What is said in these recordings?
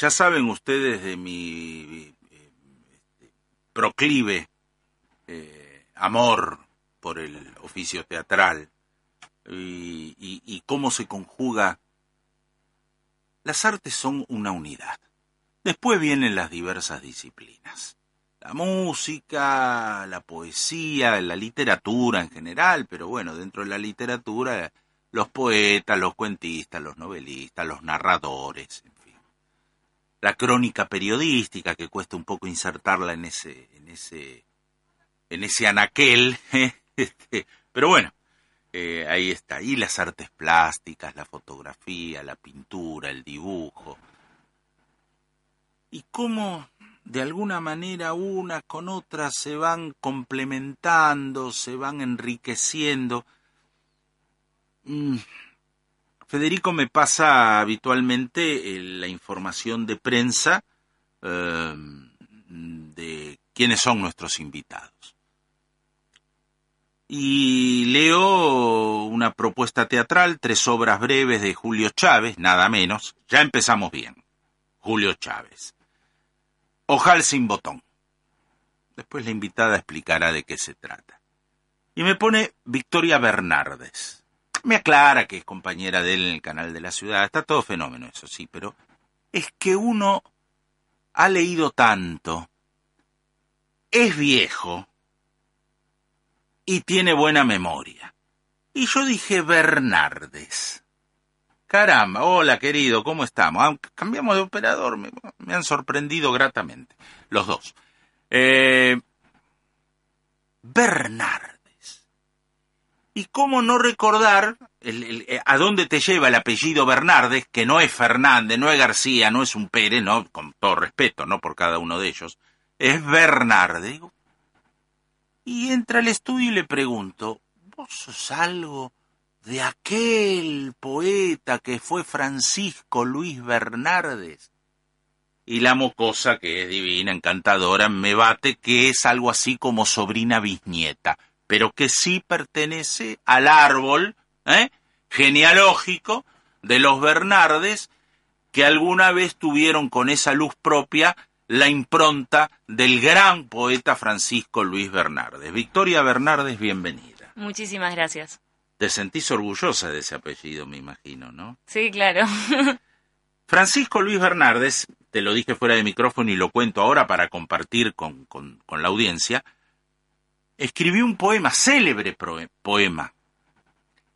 ya saben ustedes de mi eh, proclive eh, amor por el oficio teatral y, y cómo se conjuga. Las artes son una unidad. Después vienen las diversas disciplinas. La música, la poesía, la literatura en general, pero bueno, dentro de la literatura, los poetas, los cuentistas, los novelistas, los narradores. La crónica periodística, que cuesta un poco insertarla en ese, en ese, en ese anaquel, este, pero bueno, eh, ahí está. Y las artes plásticas, la fotografía, la pintura, el dibujo, y cómo de alguna manera una con otra se van complementando, se van enriqueciendo. Mm. Federico me pasa habitualmente eh, la información de prensa em, de quiénes son nuestros invitados. Y leo una propuesta teatral, tres obras breves de Julio Chávez, nada menos. Ya empezamos bien. Julio Chávez. Ojal sin botón. Después la invitada explicará de qué se trata. Y me pone Victoria Bernardes. Me aclara que es compañera de él en el canal de la ciudad. Está todo fenómeno, eso sí, pero es que uno ha leído tanto, es viejo y tiene buena memoria. Y yo dije Bernardes. Caramba, hola querido, ¿cómo estamos? cambiamos de operador, me, han sorprendido gratamente, los dos. Eh. ¿Y cómo no recordar eh, a dónde te lleva el apellido Bernardes, que no es Fernández, no es García, no es un Pérez, no, con todo respeto, no por cada uno de ellos, es Bernardes. Y entra al estudio y le pregunto, ¿vos sos algo de aquel poeta que fue Francisco Luis Bernardes. Y la mocosa, que es divina, encantadora, me bate que es algo así como sobrina bisnieta, pero que sí pertenece al árbol ¿eh? genealógico de los Bernardes, que alguna vez tuvieron con esa luz propia la impronta del gran poeta Francisco Luis Bernardes. Victoria Bernardes, bienvenida. Muchísimas gracias. Te sentís orgullosa de ese apellido, me imagino, ¿no? Sí, claro. Francisco Luis Bernardes, te lo dije fuera de micrófono y lo cuento ahora para compartir con, la audiencia, escribió un poema, célebre poema.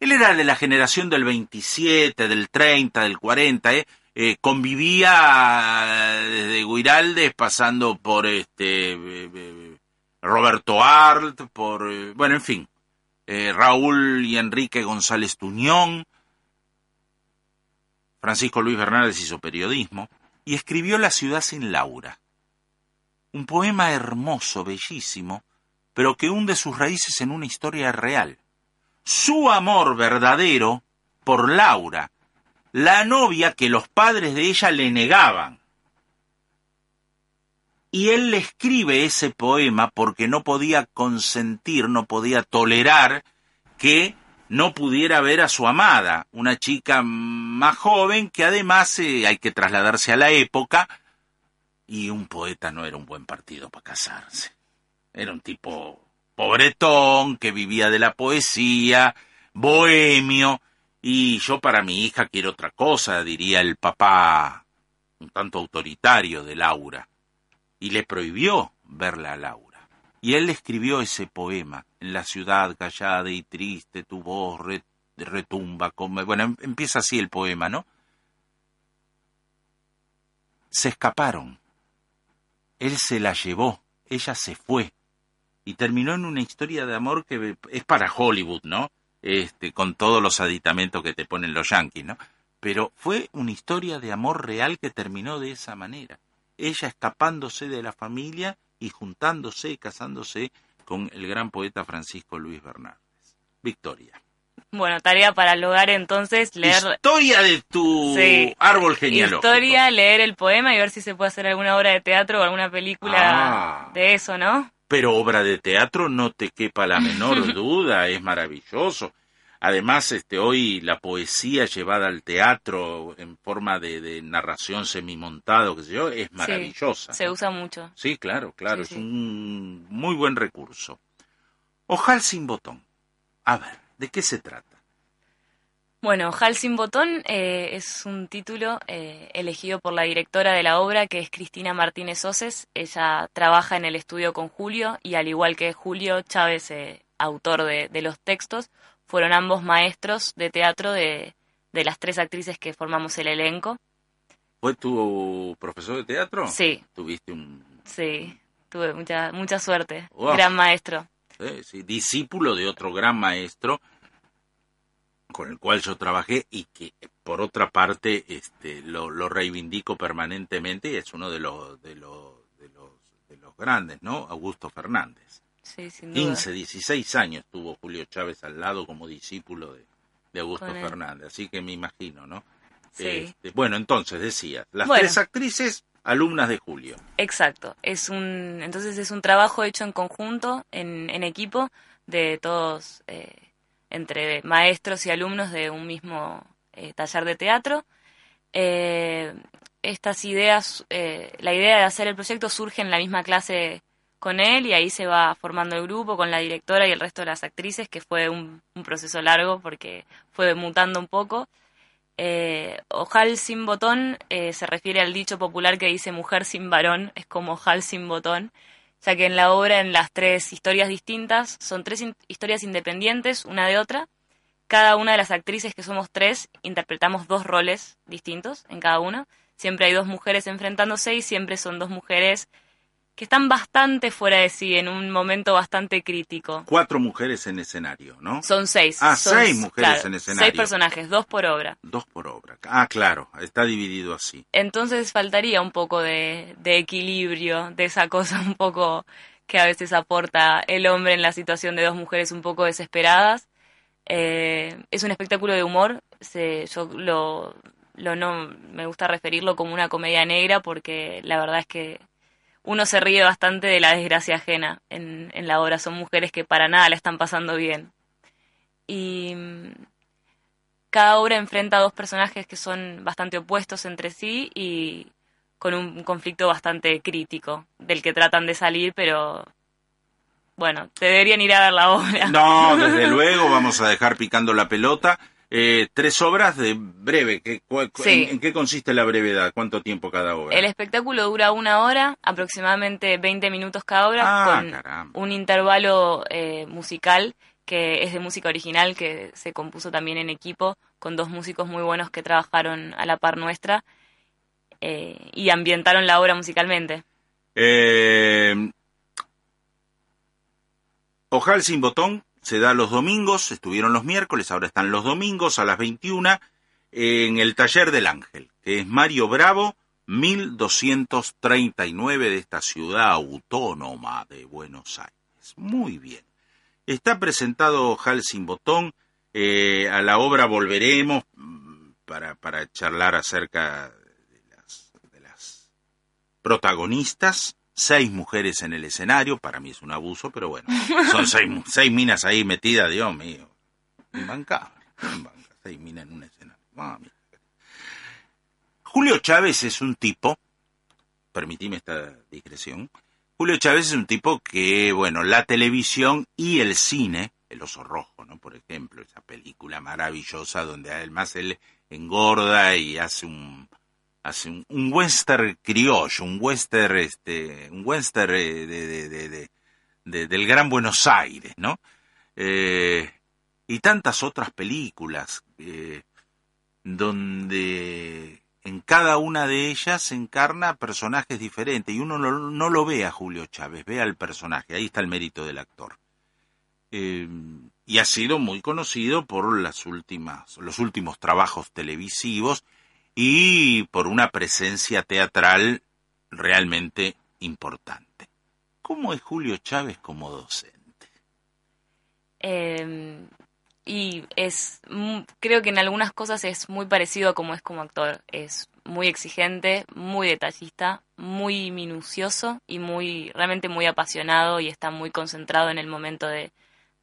Él era de la generación del 27, del 30, del 40, ¿eh? Eh, convivía desde Guiraldes pasando por este eh, Roberto Arlt, por bueno, en fin, Raúl y Enrique González Tuñón, Francisco Luis Bernardes hizo periodismo y escribió La ciudad sin Laura, un poema hermoso, bellísimo, pero que hunde sus raíces en una historia real. Su amor verdadero por Laura, la novia que los padres de ella le negaban, y él le escribe ese poema porque no podía consentir, no podía tolerar que no pudiera ver a su amada, una chica más joven que además eh, hay que trasladarse a la época y un poeta no era un buen partido para casarse. Era un tipo pobretón que vivía de la poesía, bohemio, y yo para mi hija quiero otra cosa, diría el papá un tanto autoritario de Laura y le prohibió verla a Laura. Y él escribió ese poema, en la ciudad callada y triste, tu voz retumba como... Bueno, em, empieza así el poema, ¿no? Se escaparon. Él se la llevó, ella se fue. Y terminó en una historia de amor que es para Hollywood, ¿no? Este, con todos los aditamentos que te ponen los yankees, ¿no? Pero fue una historia de amor real que terminó de esa manera ella escapándose de la familia y juntándose y casándose con el gran poeta Francisco Luis Bernardes. Victoria. Bueno, tarea para el hogar entonces, leer... Historia de tu árbol genealógico. Historia, leer el poema y ver si se puede hacer alguna obra de teatro o alguna película ah. de eso, ¿no? Pero obra de teatro no te quepa la menor duda, es maravilloso. Además, este, hoy la poesía llevada al teatro en forma de, de narración semimontado, que sé yo, es maravillosa. se usa mucho. Sí, claro, claro, es un muy buen recurso. Ojal sin botón. A ver, ¿de qué se trata? Bueno, Ojal sin botón eh, es un título eh, elegido por la directora de la obra, que es Cristina Martínez Oces. Ella trabaja en el estudio con Julio y al igual que Julio Chávez, eh, autor de, de los textos, fueron ambos maestros de teatro de, de las tres actrices que formamos el elenco. ¿Fue tu profesor de teatro? Sí. ¿Tuviste un...? Sí, tuve mucha, mucha suerte. Gran maestro. Sí, discípulo de otro gran maestro con el cual yo trabajé y que por otra parte este, lo, lo reivindico permanentemente y es uno de los, de los, de los, de los grandes, ¿no? Augusto Fernández. Sí, sin 15, 16 años tuvo Julio Chávez al lado como discípulo de, de Augusto Fernández, así que me imagino, ¿no? Sí. Este, bueno, entonces decía, las tres actrices alumnas de Julio. Exacto, es un, entonces es un trabajo hecho en conjunto, en, en equipo, de todos, eh, entre maestros y alumnos de un mismo eh, taller de teatro. Eh, estas ideas, eh, la idea de hacer el proyecto surge en la misma clase con él y ahí se va formando el grupo con la directora y el resto de las actrices, que fue un, proceso largo porque fue mutando un poco. Ojal sin botón se refiere al dicho popular que dice mujer sin varón, es como ojal sin botón, ya que en la obra, en las tres historias distintas, son tres historias independientes, una de otra. Cada una de las actrices, que somos tres, interpretamos dos roles distintos en cada una. Siempre hay dos mujeres enfrentándose y siempre son dos mujeres que están bastante fuera de sí en un momento bastante crítico. Cuatro mujeres en escenario, ¿no? Son seis. Ah, son, seis mujeres claro, en escenario. Seis personajes, dos por obra. Dos por obra. Ah, claro, está dividido así. Entonces faltaría un poco de, de equilibrio, de esa cosa un poco que a veces aporta el hombre en la situación de dos mujeres un poco desesperadas. Eh, es un espectáculo de humor, se, yo lo, lo no me gusta referirlo como una comedia negra porque la verdad es que uno se ríe bastante de la desgracia ajena en, en la obra. Son mujeres que para nada la están pasando bien. Y mm, cada obra enfrenta a dos personajes que son bastante opuestos entre sí y con un conflicto bastante crítico del que tratan de salir, pero bueno, te deberían ir a ver la obra. No, desde luego, vamos a dejar picando la pelota. Eh, tres obras de breve. ¿Qué, Sí. en, en qué consiste la brevedad? ¿Cuánto tiempo cada obra? El espectáculo dura una hora, aproximadamente 20 minutos cada obra, Ah, con caramba. un intervalo eh, musical que es de música original, que se compuso también en equipo, con dos músicos muy buenos que trabajaron a la par nuestra eh, y ambientaron la obra musicalmente. Eh, Ojal sin botón se da los domingos, estuvieron los miércoles, ahora están los domingos a las 21 en el taller del Ángel, que es Mario Bravo, 1239 de esta ciudad autónoma de Buenos Aires. Muy bien. Está presentado Ojal sin botón, eh, a la obra volveremos mm, para, para charlar acerca de las protagonistas, seis mujeres en el escenario, para mí es un abuso, pero bueno, son seis, seis minas ahí metidas, Dios mío. Imbancable, imbancable, seis minas en un escenario. Mami. Julio Chávez es un tipo, permitime esta digresión, Julio Chávez es un tipo que, bueno, la televisión y el cine, El oso rojo, ¿no? Por ejemplo, esa película maravillosa donde además él engorda y hace un hace un, western criollo, un western este, un western eh, de, de, de, de- de- del Gran Buenos Aires, ¿no? Eh, y tantas otras películas eh, donde en cada una de ellas encarna personajes diferentes y uno no, no lo ve a Julio Chávez, ve al personaje, ahí está el mérito del actor. Y ha sido muy conocido por las últimas, los últimos trabajos televisivos y por una presencia teatral realmente importante. ¿Cómo es Julio Chávez como docente? Eh, y es, creo que en algunas cosas es muy parecido a como es como actor. Es muy exigente, muy detallista, muy minucioso y muy, realmente muy apasionado y está muy concentrado en el momento de,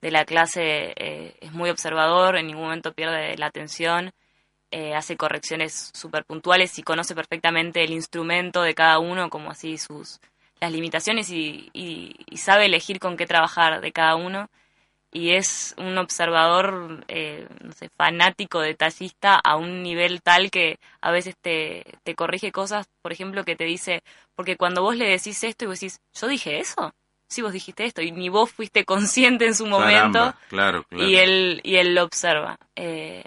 de la clase eh, es muy observador, en ningún momento pierde la atención, eh, hace correcciones súper puntuales y conoce perfectamente el instrumento de cada uno, como así sus las limitaciones y, y, sabe elegir con qué trabajar de cada uno. Y es un observador eh, no sé, fanático, detallista a un nivel tal que a veces te, te corrige cosas, por ejemplo, que te dice, porque cuando vos le decís esto y vos decís, yo dije eso, sí vos dijiste esto y ni vos fuiste consciente en su momento claro, claro. y él y él lo observa. Eh,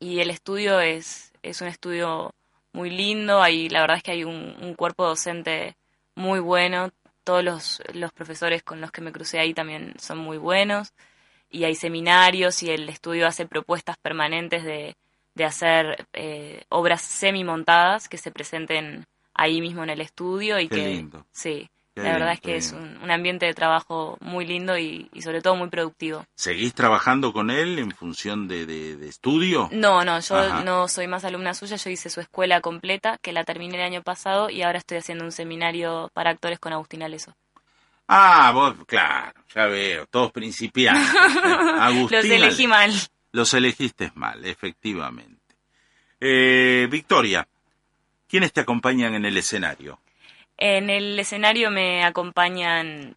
y el estudio es es un estudio muy lindo. Ahí la verdad es que hay un, un cuerpo docente muy bueno. Todos los, los profesores con los que me crucé ahí también son muy buenos. Y hay seminarios y el estudio hace propuestas permanentes de, de hacer eh, obras semi montadas que se presenten ahí mismo en el estudio y Qué que lindo. sí Qué la verdad es que es un, un ambiente de trabajo muy lindo y, y sobre todo muy productivo. ¿Seguís trabajando con él en función de, de- de estudio? No, no, yo Ajá. no soy más alumna suya, yo hice su escuela completa, que la terminé el año pasado y ahora estoy haciendo un seminario para actores con Agustín Aleso. Ah, vos, claro, ya veo, todos principiantes. Agustín Los elegí mal. Los elegiste mal, efectivamente. Eh, Victoria, ¿quiénes te acompañan en el escenario? En el escenario me acompañan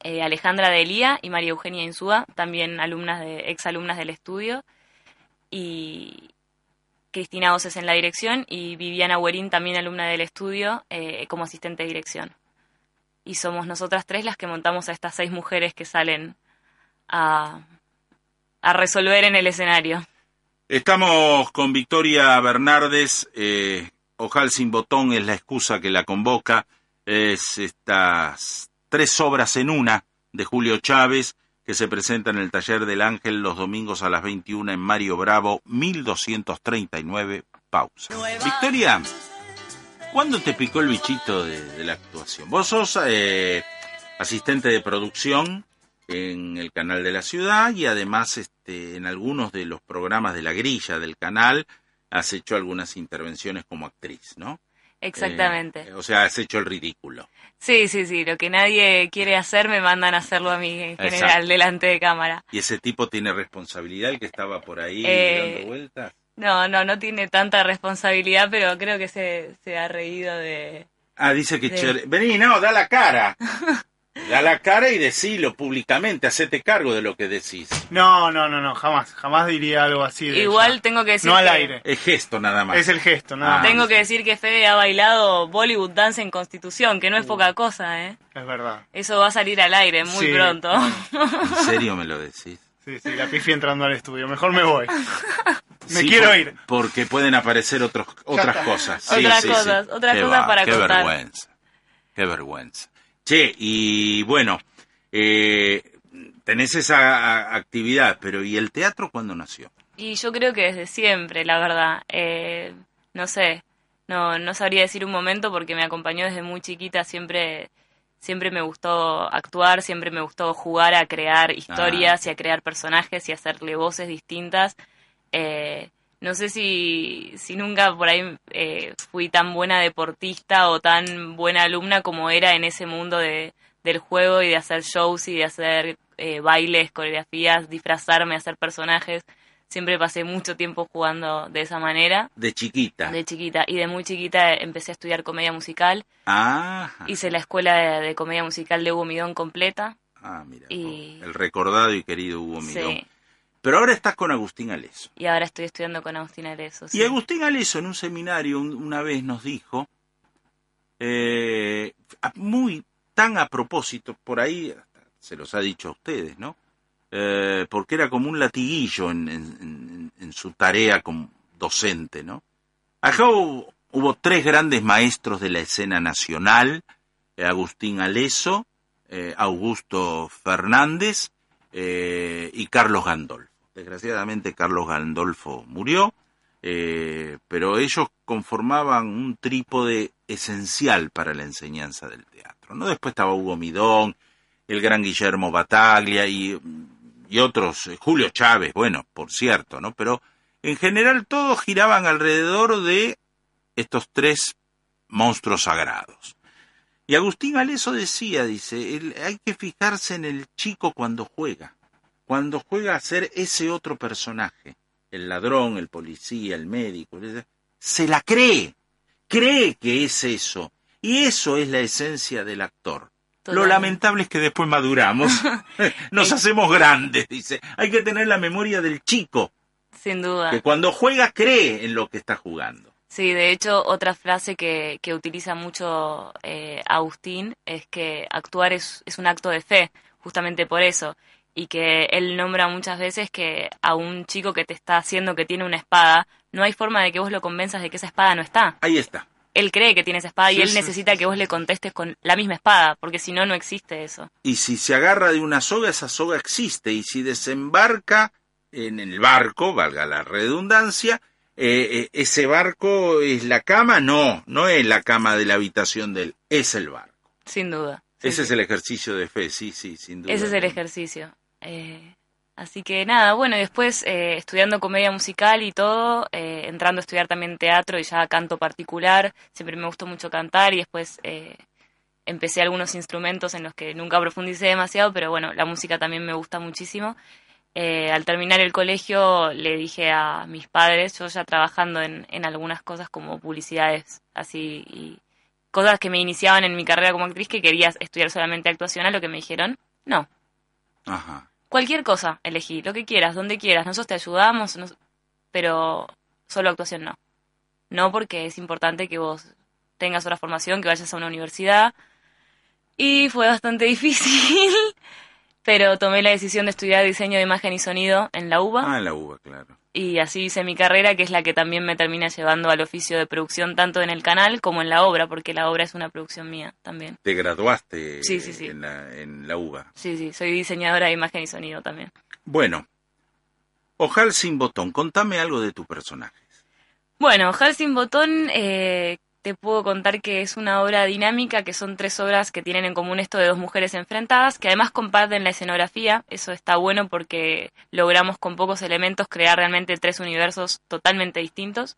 eh, Alejandra Delía y María Eugenia Insúa, también alumnas de, exalumnas del estudio, y Cristina Oces en la dirección y Viviana Huerín, también alumna del estudio, eh, como asistente de dirección. Y somos nosotras tres las que montamos a estas seis mujeres que salen a, resolver en el escenario. Estamos con Victoria Bernardes, eh, Ojal sin botón es la excusa que la convoca, es estas tres obras en una de Julio Chávez que se presenta en el Taller del Ángel los domingos a las 21 en Mario Bravo, 1239, pausa. Victoria, ¿cuándo te picó el bichito de, de la actuación? Vos sos eh, asistente de producción en el canal de la ciudad y además este, en algunos de los programas de la grilla del canal has hecho algunas intervenciones como actriz, ¿no? Exactamente. Eh, o sea, has hecho el ridículo. Sí, sí, sí. Lo que nadie quiere hacer me mandan a hacerlo a mí en general, Exacto. delante de cámara. ¿Y ese tipo tiene responsabilidad, el que estaba por ahí Eh, dando vueltas? No, no, no tiene tanta responsabilidad, pero creo que se, se ha reído de... Ah, dice que. Vení, no, da la cara. da la cara y decilo públicamente, hacete cargo de lo que decís. No, no, no, no, jamás, jamás diría algo así. de Igual ella. tengo que decir No al que... aire. Es gesto nada más. Es el gesto, nada Ah. más. Tengo que decir que Fede ha bailado Bollywood Dance en Constitución, que no es poca cosa, ¿eh? Es verdad. Eso va a salir al aire muy Sí. pronto. ¿En serio me lo decís? Sí, sí, la pifi entrando al estudio. Mejor me voy. Me Sí, quiero por- ir. Porque pueden aparecer otros, otras cosas. Sí, Otras sí, cosas, sí. otras Qué cosas para qué contar. vergüenza. Qué vergüenza. Che, y bueno, eh, tenés esa actividad, pero ¿y el teatro cuándo nació? Y yo creo que desde siempre, la verdad. Eh, no sé, no, no sabría decir un momento porque me acompañó desde muy chiquita. Siempre, siempre me gustó actuar, siempre me gustó jugar a crear historias y a crear personajes y hacerle voces distintas. Eh, no sé si, si nunca por ahí eh, fui tan buena deportista o tan buena alumna como era en ese mundo de, del juego y de hacer shows y de hacer eh, bailes, coreografías, disfrazarme, hacer personajes. Siempre pasé mucho tiempo jugando de esa manera, De chiquita. de chiquita. Y de muy chiquita empecé a estudiar comedia musical. Ah, Hice la escuela de, de comedia musical de Hugo Midón completa. ah, mira. Y- El recordado y querido Hugo Midón. Sí. Pero ahora estás con Agustín Aleso. Y ahora estoy estudiando con Agustín Arezo. Y Agustín Aleso en un seminario un- una vez nos dijo, eh, muy tan a propósito, por ahí se los ha dicho a ustedes, ¿no? Eh, porque era como un latiguillo en, en- en- en su tarea como docente, ¿no? Acá hubo, hubo tres grandes maestros de la escena nacional, eh, Agustín Aleso, Augusto Fernández eh, y Carlos Gandolfo. Desgraciadamente Carlos Gandolfo murió, eh, pero ellos conformaban un trípode esencial para la enseñanza del teatro. ¿no? Después estaba Hugo Midón, el gran Guillermo Bataglia y, otros, eh, Julio Chávez, bueno, por cierto, ¿no? Pero en general todos giraban alrededor de estos tres monstruos sagrados. Y Agustín Aleso decía, dice, hay que fijarse en el chico cuando juega, cuando juega a ser ese otro personaje, el ladrón, el policía, el médico, se la cree, cree que es eso, y eso es la esencia del actor. Lo lamentable es que después maduramos, nos hacemos grandes, dice. Hay que tener la memoria del chico, Sin duda. que cuando juega cree en lo que está jugando. Sí, de hecho, otra frase que, que utiliza mucho eh, Agustín es que actuar es, es un acto de fe, justamente por eso. Y que él nombra muchas veces que a un chico que te está haciendo que tiene una espada, no hay forma de que vos lo convenzas de que esa espada no está. Ahí está. Él cree que tiene esa espada Sí, y él sí, necesita sí, que vos le contestes con la misma espada, porque si no, no existe eso. Y si se agarra de una soga, esa soga existe. Y si desembarca en el barco, valga la redundancia, eh, eh, ese barco es la cama, no, no es la cama de la habitación de él, es el barco. Sin duda. Ese es el ejercicio de fe, sí, sí, sin duda. Ese es el ejercicio. Eh, así que nada, bueno, y después eh, estudiando comedia musical y todo, eh, entrando a estudiar también teatro y ya canto particular, siempre me gustó mucho cantar y después eh, empecé algunos instrumentos en los que nunca profundicé demasiado, pero bueno, la música también me gusta muchísimo. Eh, al terminar el colegio le dije a mis padres, yo ya trabajando en, en algunas cosas como publicidades, así, y cosas que me iniciaban en mi carrera como actriz, que quería estudiar solamente actuación, a lo que me dijeron, no, Ajá. Cualquier cosa elegí, lo que quieras, donde quieras. Nosotros te ayudamos, pero solo actuación no. No porque es importante que vos tengas otra formación, que vayas a una universidad. Y fue bastante difícil, pero tomé la decisión de estudiar diseño de imagen y sonido en la UBA. Ah, en la uva, claro. Y así hice mi carrera, que es la que también me termina llevando al oficio de producción tanto en el canal como en la obra, porque la obra es una producción mía también. Te graduaste Sí, sí, sí. En, la, en la uva. Sí, sí, soy diseñadora de imagen y sonido también. Bueno, Ojal sin botón, contame algo de tu personaje. Bueno, Hal sin botón, eh, te puedo contar que es una obra dinámica, que son tres obras que tienen en común esto de dos mujeres enfrentadas, que además comparten la escenografía. Eso está bueno porque logramos con pocos elementos crear realmente tres universos totalmente distintos.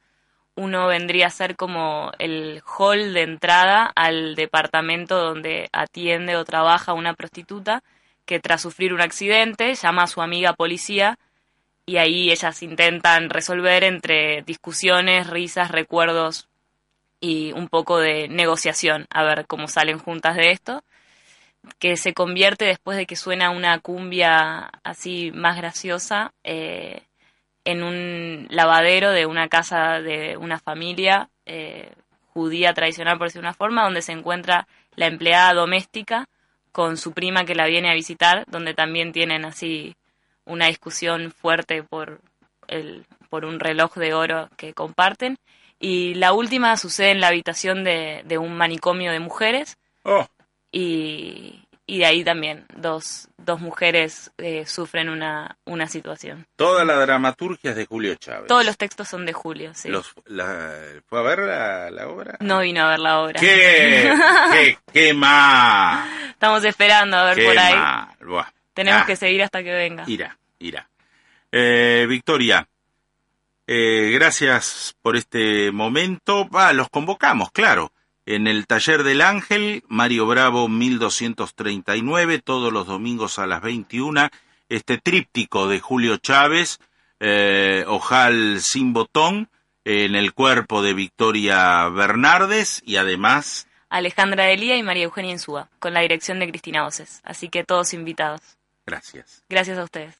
Uno vendría a ser como el hall de entrada al departamento donde atiende o trabaja una prostituta que tras sufrir un accidente llama a su amiga policía y ahí ellas intentan resolver entre discusiones, risas, recuerdos y un poco de negociación, a ver cómo salen juntas de esto, que se convierte después de que suena una cumbia así más graciosa eh, en un lavadero de una casa de una familia eh, judía tradicional, por decir una forma, donde se encuentra la empleada doméstica con su prima que la viene a visitar, donde también tienen así una discusión fuerte por, el, por un reloj de oro que comparten. Y la última sucede en la habitación de, de un manicomio de mujeres Oh, y, y de ahí también dos, dos mujeres eh, sufren una, una situación. toda la dramaturgia es de Julio Chávez. Todos los textos son de Julio, sí. Los, la, ¿Fue a ver la, la obra? No vino a ver la obra. ¿Qué? ¿Qué? ¿Qué mal? Estamos esperando a ver ¿Qué por ahí. mal? Buah. Tenemos Ah, que seguir hasta que venga. Irá, irá. Eh, Victoria, eh, gracias por este momento. Ah, los convocamos, claro. En el Taller del Ángel, Mario Bravo 1239, todos los domingos a las 21, este tríptico de Julio Chávez, eh, Ojal sin botón, en el cuerpo de Victoria Bernardes y además Alejandra Delía y María Eugenia Insúa, con la dirección de Cristina Oces. Así que todos invitados. Gracias. Gracias a ustedes.